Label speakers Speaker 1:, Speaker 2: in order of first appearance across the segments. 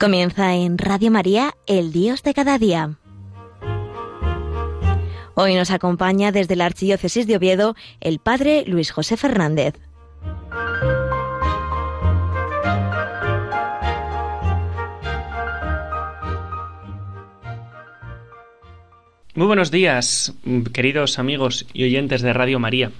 Speaker 1: Comienza en Radio María, el Dios de cada día. Hoy nos acompaña desde la Archidiócesis de Oviedo el Padre Luis José Fernández.
Speaker 2: Muy buenos días, queridos amigos y oyentes de Radio María.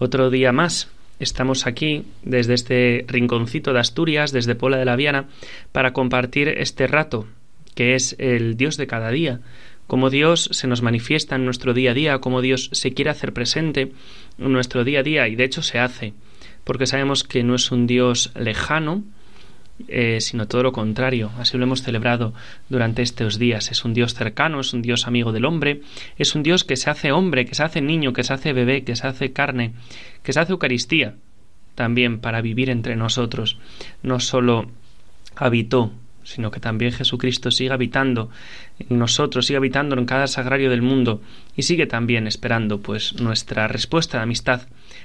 Speaker 2: Otro día más Estamos aquí desde este rinconcito de Asturias, desde Pola de la Viana, para compartir este rato, que es el Dios de cada día, cómo Dios se nos manifiesta en nuestro día a día, cómo Dios se quiere hacer presente en nuestro día a día, y de hecho se hace, porque sabemos que no es un Dios lejano, eh, sino todo lo contrario. Así lo hemos celebrado durante estos días. Es un Dios cercano, es un Dios amigo del hombre, es un Dios que se hace hombre, que se hace niño, que se hace bebé, que se hace carne, que se hace Eucaristía también para vivir entre nosotros. No solo habitó, sino que también Jesucristo sigue habitando en nosotros, sigue habitando en cada sagrario del mundo y sigue también esperando pues nuestra respuesta de amistad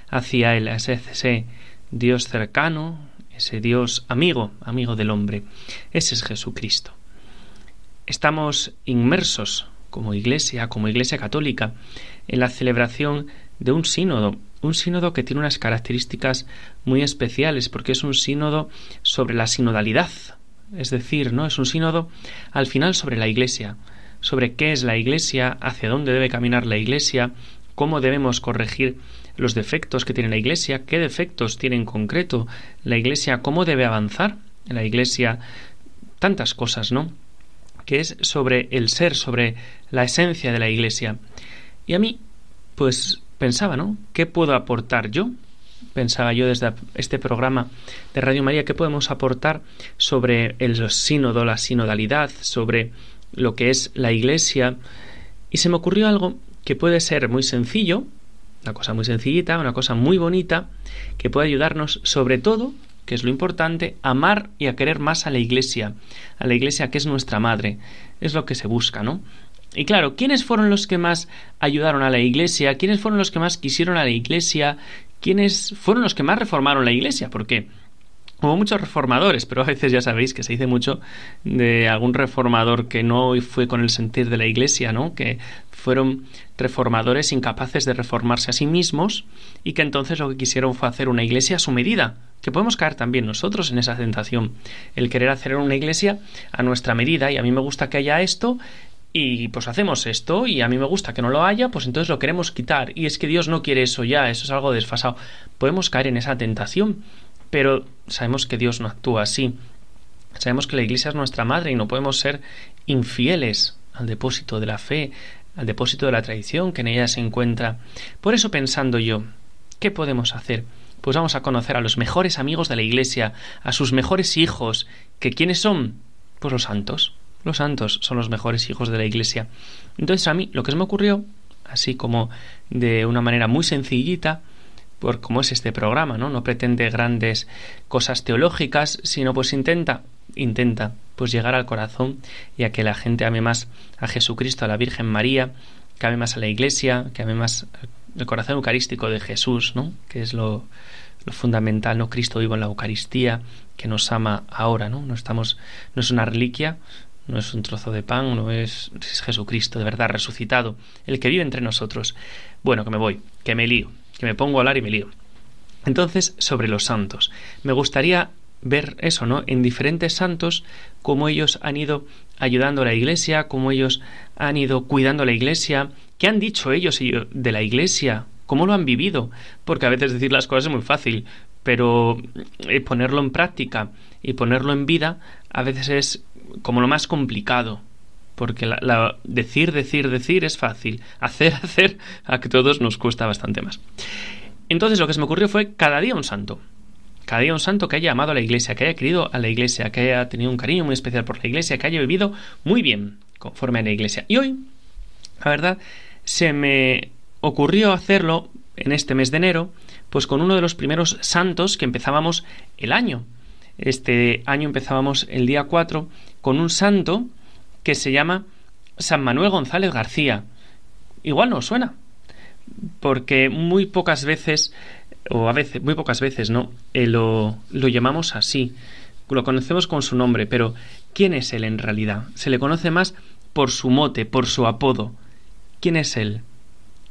Speaker 2: hacia Él, ese Dios cercano, ese Dios amigo, amigo del hombre. Ese es Jesucristo. Estamos inmersos como iglesia, como iglesia católica, en la celebración de un sínodo, un sínodo que tiene unas características muy especiales, porque es un sínodo sobre la sinodalidad, es decir, ¿no? Es un sínodo al final sobre la iglesia, sobre qué es la iglesia, hacia dónde debe caminar la iglesia, cómo debemos corregir los defectos que tiene la Iglesia, qué defectos tiene en concreto la Iglesia, cómo debe avanzar la Iglesia, tantas cosas, ¿no? Que es sobre el ser, sobre la esencia de la Iglesia. Y a mí, pues pensaba, ¿no? ¿Qué puedo aportar yo? Pensaba yo desde este programa de Radio María, ¿qué podemos aportar sobre el sínodo, la sinodalidad, sobre lo que es la Iglesia? Y se me ocurrió algo que puede ser muy sencillo, una cosa muy sencillita, una cosa muy bonita, que puede ayudarnos sobre todo, que es lo importante, a amar y a querer más a la Iglesia, a la Iglesia que es nuestra madre. Es lo que se busca, ¿no? Y claro, ¿quiénes fueron los que más ayudaron a la Iglesia? ¿Quiénes fueron los que más quisieron a la Iglesia? ¿Quiénes fueron los que más reformaron la Iglesia? Porque Hubo muchos reformadores, pero a veces ya sabéis que se dice mucho de algún reformador que no fue con el sentir de la Iglesia, ¿no? Que fueron reformadores incapaces de reformarse a sí mismos y que entonces lo que quisieron fue hacer una iglesia a su medida, que podemos caer también nosotros en esa tentación, el querer hacer una iglesia a nuestra medida y a mí me gusta que haya esto y pues hacemos esto y a mí me gusta que no lo haya, pues entonces lo queremos quitar y es que Dios no quiere eso ya, eso es algo desfasado. Podemos caer en esa tentación, pero sabemos que Dios no actúa así. Sabemos que la Iglesia es nuestra madre y no podemos ser infieles al depósito de la fe, al depósito de la tradición que en ella se encuentra. Por eso pensando yo, ¿qué podemos hacer? Pues vamos a conocer a los mejores amigos de la Iglesia, a sus mejores hijos, que quiénes son? Pues los santos. Los santos son los mejores hijos de la Iglesia. Entonces a mí lo que me ocurrió, así como de una manera muy sencillita, por cómo es este programa, ¿no? No pretende grandes cosas teológicas, sino pues intenta, intenta pues llegar al corazón y a que la gente ame más a Jesucristo, a la Virgen María, que ame más a la Iglesia, que ame más el corazón eucarístico de Jesús, ¿no? que es lo, lo fundamental, ¿no? Cristo vivo en la Eucaristía, que nos ama ahora, ¿no? No estamos, no es una reliquia, no es un trozo de pan, no es, es Jesucristo de verdad resucitado, el que vive entre nosotros. Bueno, que me voy, que me lío, que me pongo a hablar y me lío. Entonces, sobre los santos. Me gustaría ver eso, ¿no? En diferentes santos, cómo ellos han ido ayudando a la iglesia, cómo ellos han ido cuidando a la iglesia, qué han dicho ellos de la iglesia, cómo lo han vivido, porque a veces decir las cosas es muy fácil, pero eh, ponerlo en práctica y ponerlo en vida a veces es como lo más complicado, porque decir, decir, decir es fácil, hacer, hacer, a que todos nos cuesta bastante más. Entonces lo que se me ocurrió fue cada día un santo cada día un santo que haya amado a la iglesia, que haya querido a la iglesia, que haya tenido un cariño muy especial por la iglesia, que haya vivido muy bien conforme a la iglesia. Y hoy, la verdad, se me ocurrió hacerlo en este mes de enero, pues con uno de los primeros santos que empezábamos el año. Este año empezábamos el día 4 con un santo que se llama San Manuel González García. Igual no suena, porque muy pocas veces o a veces, muy pocas veces, ¿no? Eh, lo, lo llamamos así, lo conocemos con su nombre, pero ¿quién es él en realidad? Se le conoce más por su mote, por su apodo. ¿Quién es él?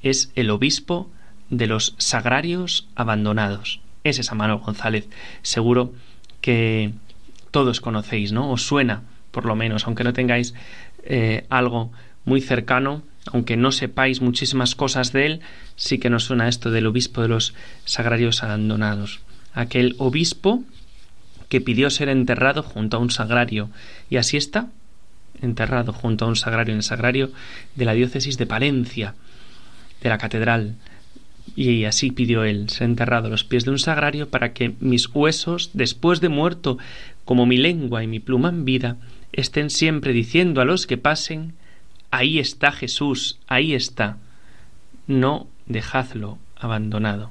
Speaker 2: Es el obispo de los sagrarios abandonados. Ese es Manuel González. Seguro que todos conocéis, ¿no? Os suena, por lo menos, aunque no tengáis eh, algo muy cercano, aunque no sepáis muchísimas cosas de él, sí que nos suena esto del obispo de los sagrarios abandonados. Aquel obispo que pidió ser enterrado junto a un sagrario, y así está, enterrado junto a un sagrario en el sagrario de la diócesis de Palencia, de la catedral. Y así pidió él ser enterrado a los pies de un sagrario para que mis huesos, después de muerto, como mi lengua y mi pluma en vida, estén siempre diciendo a los que pasen Ahí está Jesús, ahí está. No dejadlo abandonado.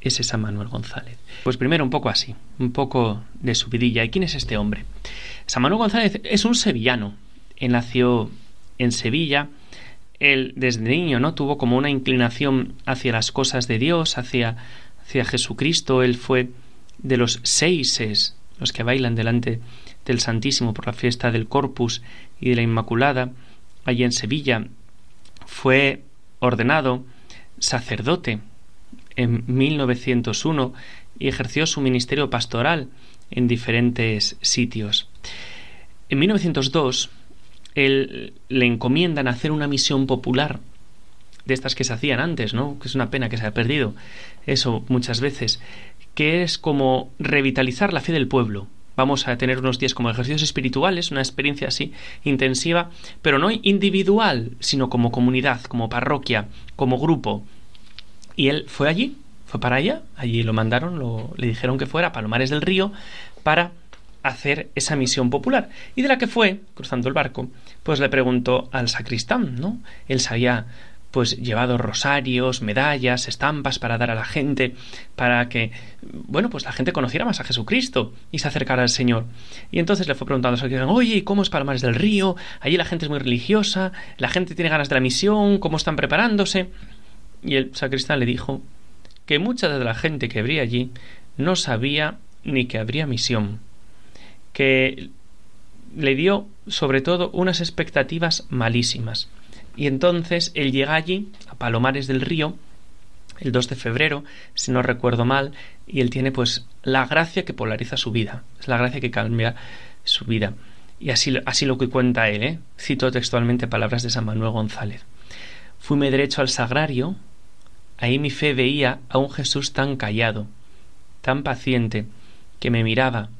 Speaker 2: Ese es Manuel González. Pues primero un poco así, un poco de su vidilla. ¿Y quién es este hombre? Manuel González es un sevillano. Él nació en Sevilla. Él desde niño no tuvo como una inclinación hacia las cosas de Dios, hacia, hacia Jesucristo. Él fue de los seises, los que bailan delante del Santísimo por la fiesta del Corpus y de la Inmaculada allí en Sevilla, fue ordenado sacerdote en 1901 y ejerció su ministerio pastoral en diferentes sitios. En 1902 él le encomiendan hacer una misión popular de estas que se hacían antes, ¿no? Que es una pena que se haya perdido eso muchas veces, que es como revitalizar la fe del pueblo, vamos a tener unos días como ejercicios espirituales, una experiencia así intensiva, pero no individual, sino como comunidad, como parroquia, como grupo. Y él fue allí, fue para allá, allí lo mandaron, le dijeron que fuera a Palomares del Río para hacer esa misión popular. Y de la que fue, cruzando el barco, pues le preguntó al sacristán, ¿no? Él sabía pues llevado rosarios, medallas, estampas para dar a la gente, para que, bueno, pues la gente conociera más a Jesucristo y se acercara al Señor. Y entonces le fue preguntando a oye, ¿cómo es Palomares del Río? Allí la gente es muy religiosa, la gente tiene ganas de la misión, ¿cómo están preparándose? Y el sacristán le dijo que mucha de la gente que habría allí no sabía ni que habría misión, que le dio sobre todo unas expectativas malísimas y entonces él llega allí, a Palomares del Río, el 2 de febrero, si no recuerdo mal, y él tiene pues la gracia que polariza su vida, es la gracia que cambia su vida. Y así, así lo que cuenta él, ¿eh? cito textualmente palabras de San Manuel González. Fuime derecho al sagrario, ahí mi fe veía a un Jesús tan callado, tan paciente, que me miraba,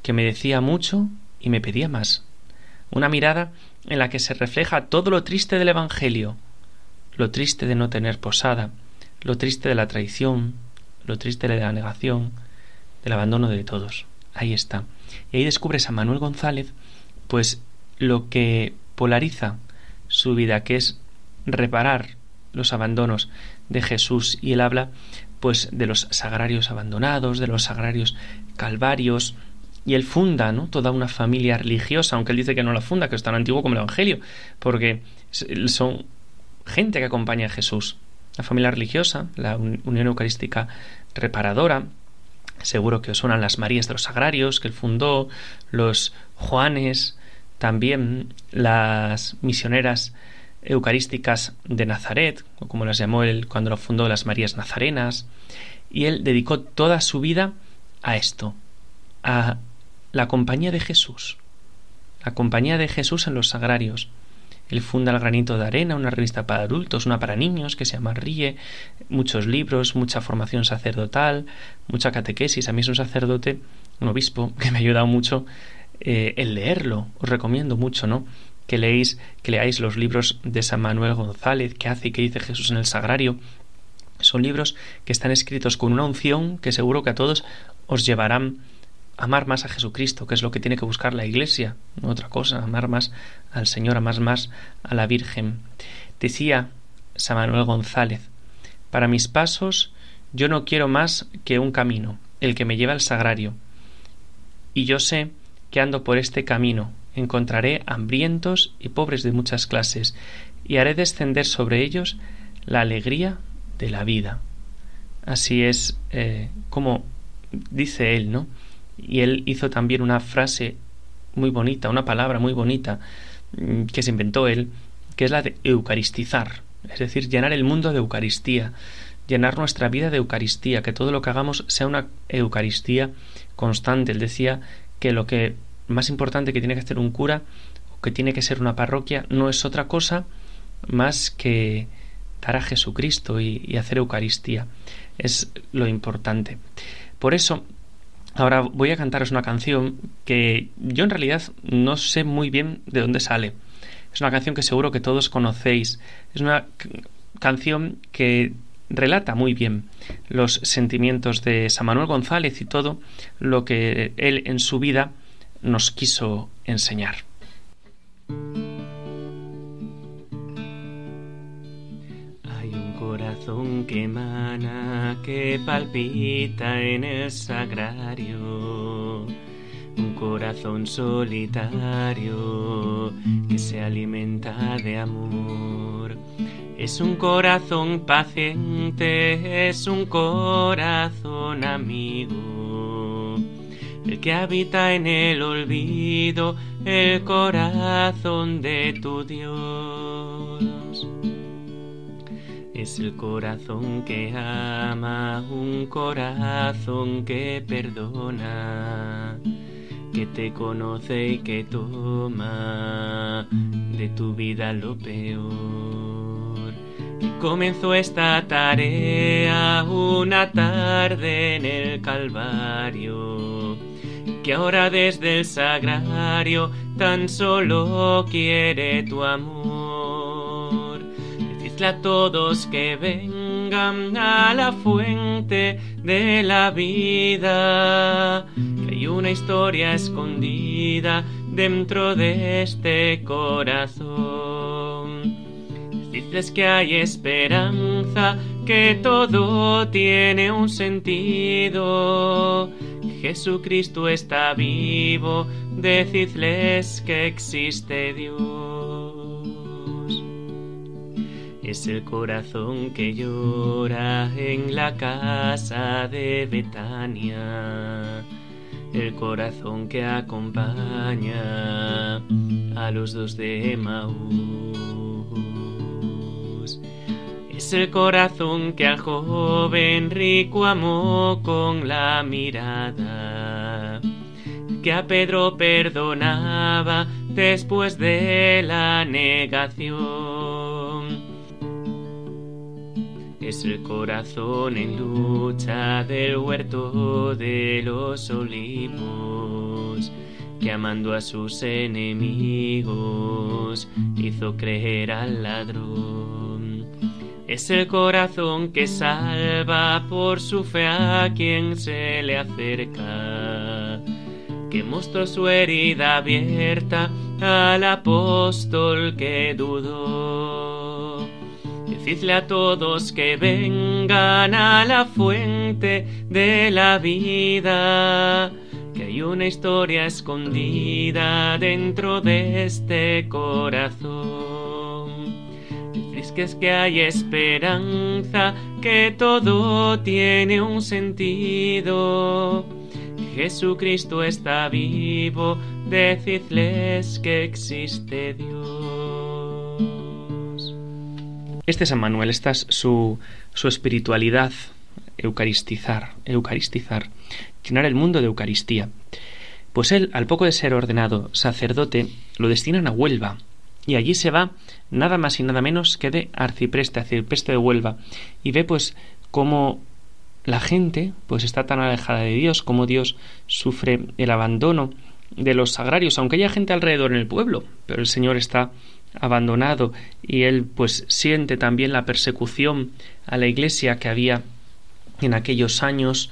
Speaker 2: que me decía mucho y me pedía más. Una mirada en la que se refleja todo lo triste del Evangelio, lo triste de no tener posada, lo triste de la traición, lo triste de la negación, del abandono de todos. Ahí está. Y ahí descubre San Manuel González, pues lo que polariza su vida, que es reparar los abandonos de Jesús. Y él habla, pues, de los sagrarios abandonados, de los sagrarios calvarios, y él funda ¿no? toda una familia religiosa, aunque él dice que no la funda, que es tan antiguo como el Evangelio, porque son gente que acompaña a Jesús. La familia religiosa, la Unión Eucarística Reparadora, seguro que os suenan las Marías de los Sagrarios que él fundó, los Juanes, también las misioneras eucarísticas de Nazaret, o como las llamó él cuando lo fundó las Marías Nazarenas, y él dedicó toda su vida a esto, a la compañía de Jesús, la compañía de Jesús en los sagrarios. Él funda el granito de arena, una revista para adultos, una para niños que se llama Ríe, muchos libros, mucha formación sacerdotal, mucha catequesis. A mí es un sacerdote, un obispo, que me ha ayudado mucho eh, en leerlo. Os recomiendo mucho, ¿no? Que leéis, que leáis los libros de San Manuel González, que hace y que dice Jesús en el sagrario. Son libros que están escritos con una unción que seguro que a todos os llevarán amar más a Jesucristo, que es lo que tiene que buscar la Iglesia, otra cosa, amar más al Señor, amar más a la Virgen. Decía San Manuel González, para mis pasos yo no quiero más que un camino, el que me lleva al sagrario. Y yo sé que ando por este camino, encontraré hambrientos y pobres de muchas clases, y haré descender sobre ellos la alegría de la vida. Así es eh, como dice él, ¿no? Y él hizo también una frase muy bonita, una palabra muy bonita mm, que se inventó él, que es la de eucaristizar, es decir, llenar el mundo de Eucaristía, llenar nuestra vida de Eucaristía, que todo lo que hagamos sea una Eucaristía constante. Él decía que lo que más importante que tiene que hacer un cura o que tiene que ser una parroquia no es otra cosa más que dar a Jesucristo y, y hacer Eucaristía. Es lo importante. Por eso, ahora voy a cantaros una canción que yo en realidad no sé muy bien de dónde sale. Es una canción que seguro que todos conocéis. Es una canción que relata muy bien los sentimientos de San Manuel González y todo lo que él en su vida nos quiso enseñar. Corazón que emana, que palpita en el sagrario un corazón solitario que se alimenta de amor. Es un corazón paciente, es un corazón amigo, el que habita en el olvido, el corazón de tu Dios. Es el corazón que ama, un corazón que perdona que te conoce y que toma de tu vida lo peor. Que comenzó esta tarea una tarde en el Calvario, que ahora desde el sagrario tan solo quiere tu amor. A todos que vengan a la fuente de la vida hay una historia escondida dentro de este corazón. Dices que hay esperanza, que todo tiene un sentido. Jesucristo está vivo, decidles que existe Dios. Es el corazón que llora en la casa de Betania el corazón que acompaña a los dos de Maús. Es el corazón que al joven rico amó con la mirada, que a Pedro perdonaba después de la negación es el corazón en lucha del huerto de los olivos, que amando a sus enemigos hizo creer al ladrón. Es el corazón que salva por su fe a quien se le acerca, que mostró su herida abierta al apóstol que dudó Decidle a todos que vengan a la fuente de la vida, que hay una historia escondida dentro de este corazón. Decís que es que hay esperanza, que todo tiene un sentido. Jesucristo está vivo, decidles que existe Dios. Este San Manuel, esta es su, su espiritualidad, eucaristizar, eucaristizar, llenar el mundo de Eucaristía. Pues él, al poco de ser ordenado sacerdote, lo destinan a Huelva, y allí se va nada más y nada menos que de arcipreste, arcipreste de Huelva, y ve pues cómo la gente pues está tan alejada de Dios, cómo Dios sufre el abandono de los sagrarios, aunque haya gente alrededor en el pueblo, pero el Señor está abandonado y él pues siente también la persecución a la iglesia que había en aquellos años.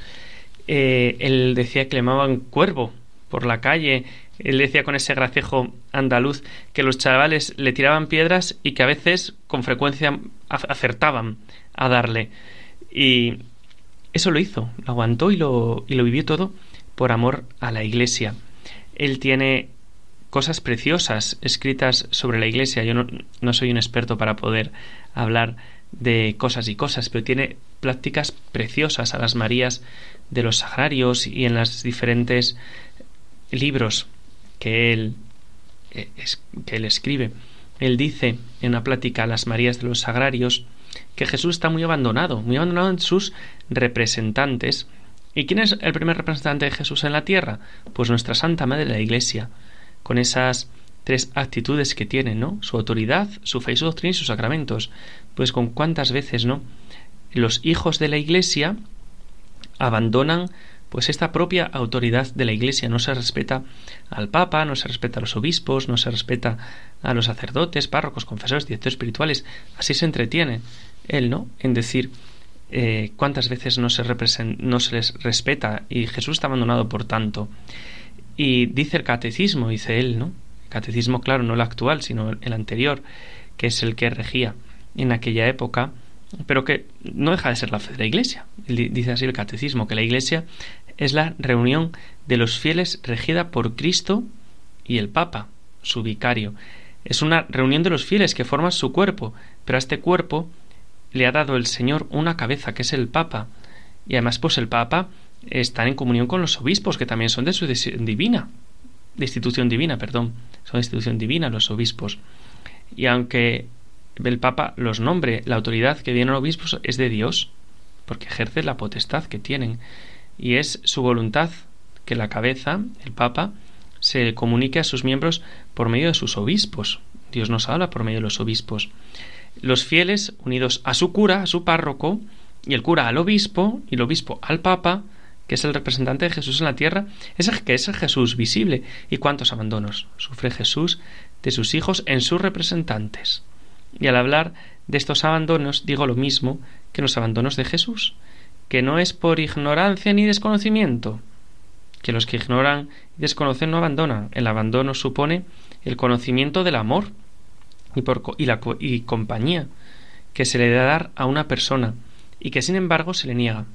Speaker 2: Eh, él decía que le llamaban cuervo por la calle. Él decía con ese gracejo andaluz que los chavales le tiraban piedras y que a veces con frecuencia acertaban a darle. Y eso lo hizo lo aguantó y lo, y lo vivió todo por amor a la iglesia. Él tiene cosas preciosas escritas sobre la Iglesia. Yo no, soy un experto para poder hablar de cosas y cosas, pero tiene prácticas preciosas a las Marías de los Sagrarios y en los diferentes libros que él, eh, que él escribe. Él dice en una plática a las Marías de los Sagrarios que Jesús está muy abandonado, muy abandonado en sus representantes. ¿Y quién es el primer representante de Jesús en la tierra? Pues nuestra Santa Madre de la Iglesia, con esas tres actitudes que tiene, ¿no? Su autoridad, su fe y su doctrina y sus sacramentos. Pues con cuántas veces, ¿no? Los hijos de la Iglesia abandonan pues esta propia autoridad de la Iglesia no se respeta al Papa, no se respeta a los obispos, no se respeta a los sacerdotes, párrocos, confesores, directores espirituales. Así se entretiene él, ¿no? En decir eh, cuántas veces no se, no se les respeta y Jesús está abandonado por tanto. Y dice el catecismo, dice él, ¿no? catecismo, claro, no el actual, sino el anterior, que es el que regía en aquella época, pero que no deja de ser la fe de la Iglesia. Dice así el catecismo, que la Iglesia es la reunión de los fieles regida por Cristo y el Papa, su vicario. Es una reunión de los fieles que forman su cuerpo, pero a este cuerpo le ha dado el Señor una cabeza, que es el Papa. Y además, pues el Papa está en comunión con los obispos, que también son de su divina, de institución divina, perdón, son de institución divina los obispos. Y aunque el Papa los nombre, la autoridad que viene los obispos es de Dios, porque ejerce la potestad que tienen. Y es su voluntad que la cabeza, el Papa, se comunique a sus miembros por medio de sus obispos. Dios nos habla por medio de los obispos. Los fieles, unidos a su cura, a su párroco, y el cura al obispo, y el obispo al papa, que es el representante de Jesús en la tierra, es que es el Jesús visible. ¿Y cuántos abandonos sufre Jesús de sus hijos en sus representantes? Y al hablar de estos abandonos digo lo mismo que los abandonos de Jesús, que no es por ignorancia ni desconocimiento, que los que ignoran y desconocen no abandonan. El abandono supone el conocimiento del amor y, por, y, la, y compañía que se le da dar a una persona y que sin embargo se le niega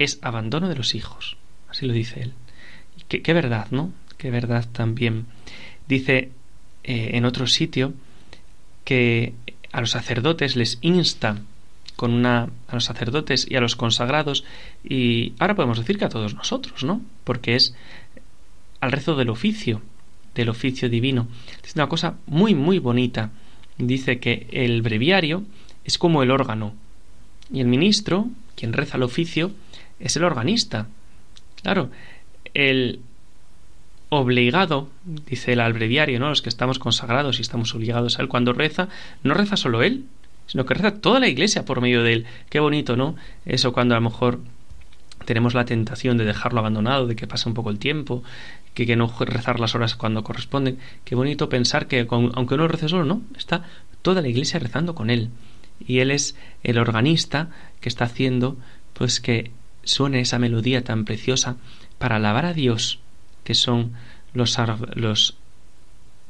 Speaker 2: es abandono de los hijos. Así lo dice él. Qué, qué verdad, ¿no? Qué verdad también. Dice eh, en otro sitio que a los sacerdotes les insta con una a los sacerdotes y a los consagrados y ahora podemos decir que a todos nosotros, ¿no? Porque es al rezo del oficio, del oficio divino. Es una cosa muy muy bonita. Dice que el breviario es como el órgano y el ministro, quien reza el oficio, es el organista. Claro, el obligado, dice el albreviario, ¿no? Los que estamos consagrados y estamos obligados a él cuando reza, no reza solo él, sino que reza toda la iglesia por medio de él. Qué bonito, ¿no? Eso cuando a lo mejor tenemos la tentación de dejarlo abandonado, de que pase un poco el tiempo, que, que no rezar las horas cuando corresponden. Qué bonito pensar que aunque uno rece solo, no, está toda la iglesia rezando con él. Y él es el organista que está haciendo pues que suene esa melodía tan preciosa para alabar a Dios, que son los, los,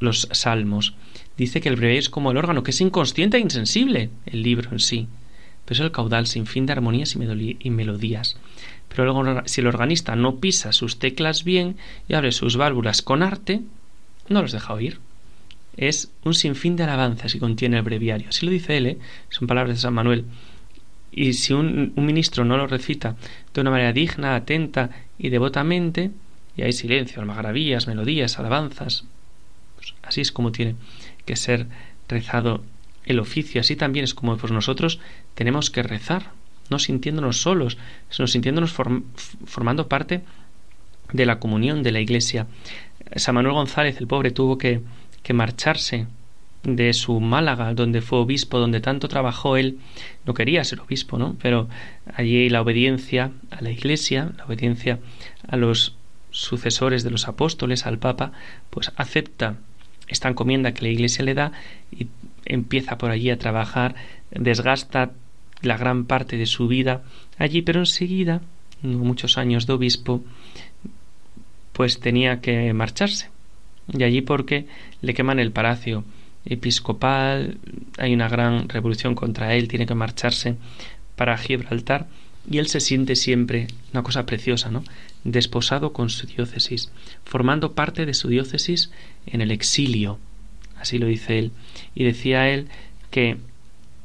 Speaker 2: los salmos. Dice que el breviario es como el órgano, que es inconsciente e insensible, el libro en sí, pero es el caudal sin fin de armonías y melodías. Pero luego, si el organista no pisa sus teclas bien y abre sus válvulas con arte, no los deja oír. Es un sinfín de alabanzas y contiene el breviario. Así lo dice él, ¿eh? son palabras de San Manuel. Y si un, ministro no lo recita de una manera digna, atenta y devotamente, y hay silencio, maravillas, melodías, alabanzas, pues así es como tiene que ser rezado el oficio. Así también es como pues nosotros tenemos que rezar, no sintiéndonos solos, sino sintiéndonos formando parte de la comunión de la Iglesia. San Manuel González, el pobre, tuvo que, que marcharse de su Málaga, donde fue obispo, donde tanto trabajó él, no quería ser obispo, ¿no? Pero allí la obediencia a la Iglesia, la obediencia a los sucesores de los apóstoles, al Papa, pues acepta esta encomienda que la Iglesia le da y empieza por allí a trabajar, desgasta la gran parte de su vida allí, pero enseguida, muchos años de obispo, pues tenía que marcharse. Y allí porque le queman el palacio episcopal, hay una gran revolución contra él, tiene que marcharse para Gibraltar y él se siente siempre una cosa preciosa, ¿no? Desposado con su diócesis, formando parte de su diócesis en el exilio, así lo dice él, y decía él que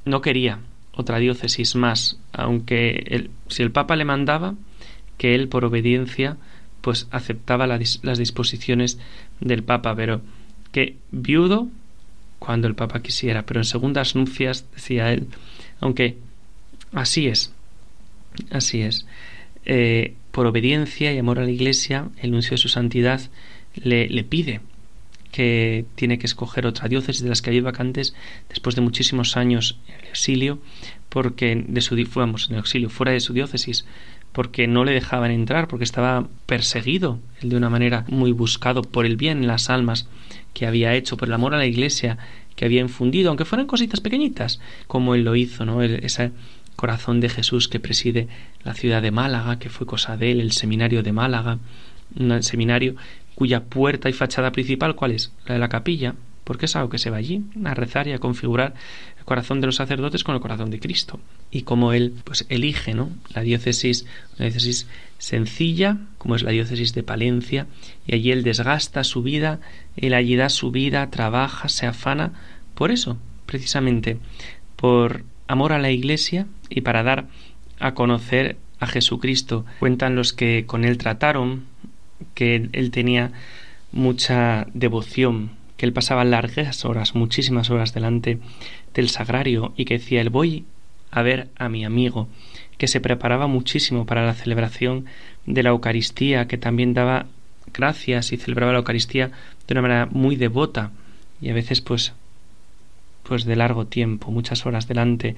Speaker 2: no quería otra diócesis más, aunque si el Papa le mandaba, que él por obediencia pues aceptaba las disposiciones del Papa, pero que viudo cuando el Papa quisiera, pero en segundas nupcias, decía él, aunque así es, así es, eh, por obediencia y amor a la Iglesia, el nuncio de su santidad le, le pide que tiene que escoger otra diócesis de las que había vacantes después de muchísimos años en el exilio, porque de su fuéramos en el exilio fuera de su diócesis, porque no le dejaban entrar, porque estaba perseguido, de una manera muy buscado por el bien en las almas que había hecho, por el amor a la Iglesia que había infundido, aunque fueran cositas pequeñitas, como él lo hizo, ¿no? ese corazón de Jesús que preside la ciudad de Málaga, que fue cosa de él, el seminario de Málaga, un seminario cuya puerta y fachada principal, ¿cuál es? La de la capilla, porque es algo que se va allí a rezar y a configurar el corazón de los sacerdotes con el corazón de Cristo. Y como él pues elige, ¿no? La diócesis, una diócesis sencilla, como es la diócesis de Palencia, y allí él desgasta su vida, él allí da su vida, trabaja, se afana, por eso, precisamente, por amor a la Iglesia y para dar a conocer a Jesucristo. Cuentan los que con él trataron, que él tenía mucha devoción, él pasaba largas horas, muchísimas horas delante del sagrario y que decía, él voy a ver a mi amigo, que se preparaba muchísimo para la celebración de la Eucaristía, que también daba gracias y celebraba la Eucaristía de una manera muy devota y a veces pues pues de largo tiempo, muchas horas delante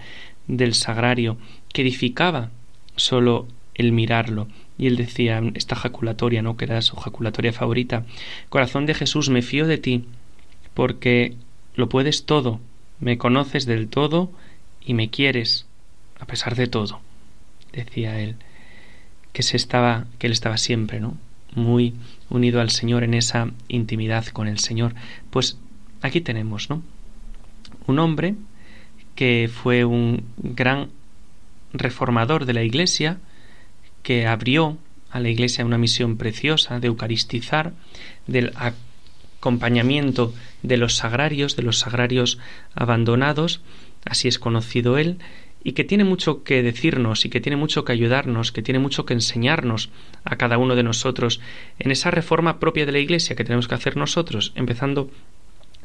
Speaker 2: del sagrario, que edificaba solo el mirarlo. Y él decía esta jaculatoria, ¿no? que era su jaculatoria favorita, Corazón de Jesús, me fío de ti, porque lo puedes todo, me conoces del todo y me quieres, a pesar de todo, decía él, que se estaba, que él estaba siempre, ¿no? muy unido al Señor en esa intimidad con el Señor. Pues aquí tenemos, ¿no? Un hombre que fue un gran reformador de la Iglesia, que abrió a la Iglesia una misión preciosa de eucaristizar, del acompañamiento de los sagrarios, de los sagrarios abandonados, así es conocido él, y que tiene mucho que decirnos y que tiene mucho que ayudarnos, que tiene mucho que enseñarnos a cada uno de nosotros en esa reforma propia de la Iglesia que tenemos que hacer nosotros, empezando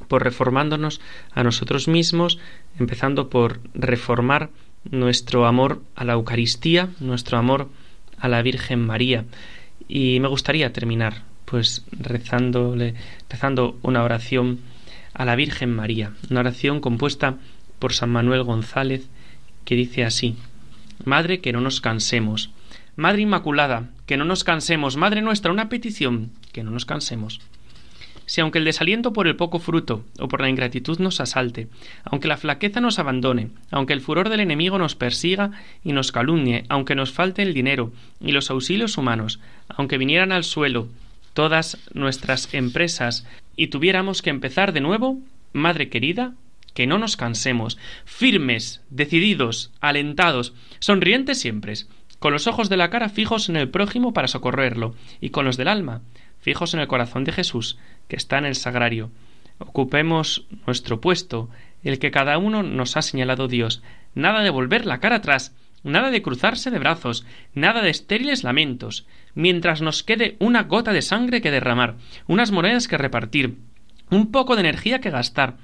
Speaker 2: por reformándonos a nosotros mismos, empezando por reformar nuestro amor a la Eucaristía, nuestro amor a la Virgen María. Y me gustaría terminar pues rezándole, rezando una oración a la Virgen María, una oración compuesta por San Manuel González que dice así: Madre, que no nos cansemos. Madre Inmaculada, que no nos cansemos. Madre nuestra, una petición, que no nos cansemos si aunque el desaliento por el poco fruto o por la ingratitud nos asalte, aunque la flaqueza nos abandone, aunque el furor del enemigo nos persiga y nos calumnie, aunque nos falte el dinero y los auxilios humanos, aunque vinieran al suelo todas nuestras empresas y tuviéramos que empezar de nuevo, Madre querida, que no nos cansemos, firmes, decididos, alentados, sonrientes siempre, con los ojos de la cara fijos en el prójimo para socorrerlo, y con los del alma, fijos en el corazón de Jesús, que está en el sagrario. Ocupemos nuestro puesto, el que cada uno nos ha señalado Dios. Nada de volver la cara atrás, nada de cruzarse de brazos, nada de estériles lamentos, mientras nos quede una gota de sangre que derramar, unas monedas que repartir, un poco de energía que gastar,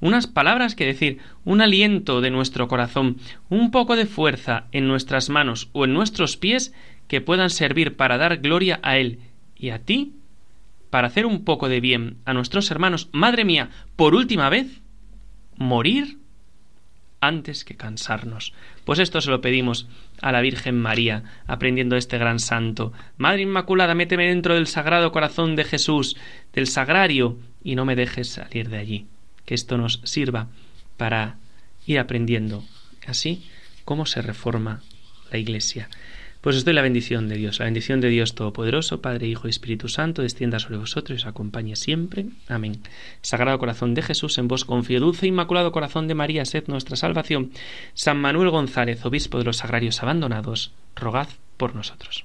Speaker 2: unas palabras que decir, un aliento de nuestro corazón, un poco de fuerza en nuestras manos o en nuestros pies que puedan servir para dar gloria a Él y a ti para hacer un poco de bien a nuestros hermanos, madre mía, por última vez, morir antes que cansarnos. Pues esto se lo pedimos a la Virgen María, aprendiendo este gran santo. Madre Inmaculada, méteme dentro del sagrado corazón de Jesús, del sagrario, y no me dejes salir de allí. Que esto nos sirva para ir aprendiendo así cómo se reforma la Iglesia. Pues os doy la bendición de Dios, la bendición de Dios Todopoderoso, Padre, Hijo y Espíritu Santo, descienda sobre vosotros y os acompañe siempre. Amén. Sagrado Corazón de Jesús, en vos confío, dulce e Inmaculado Corazón de María, sed nuestra salvación. San Manuel González, Obispo de los Sagrarios Abandonados, rogad por nosotros.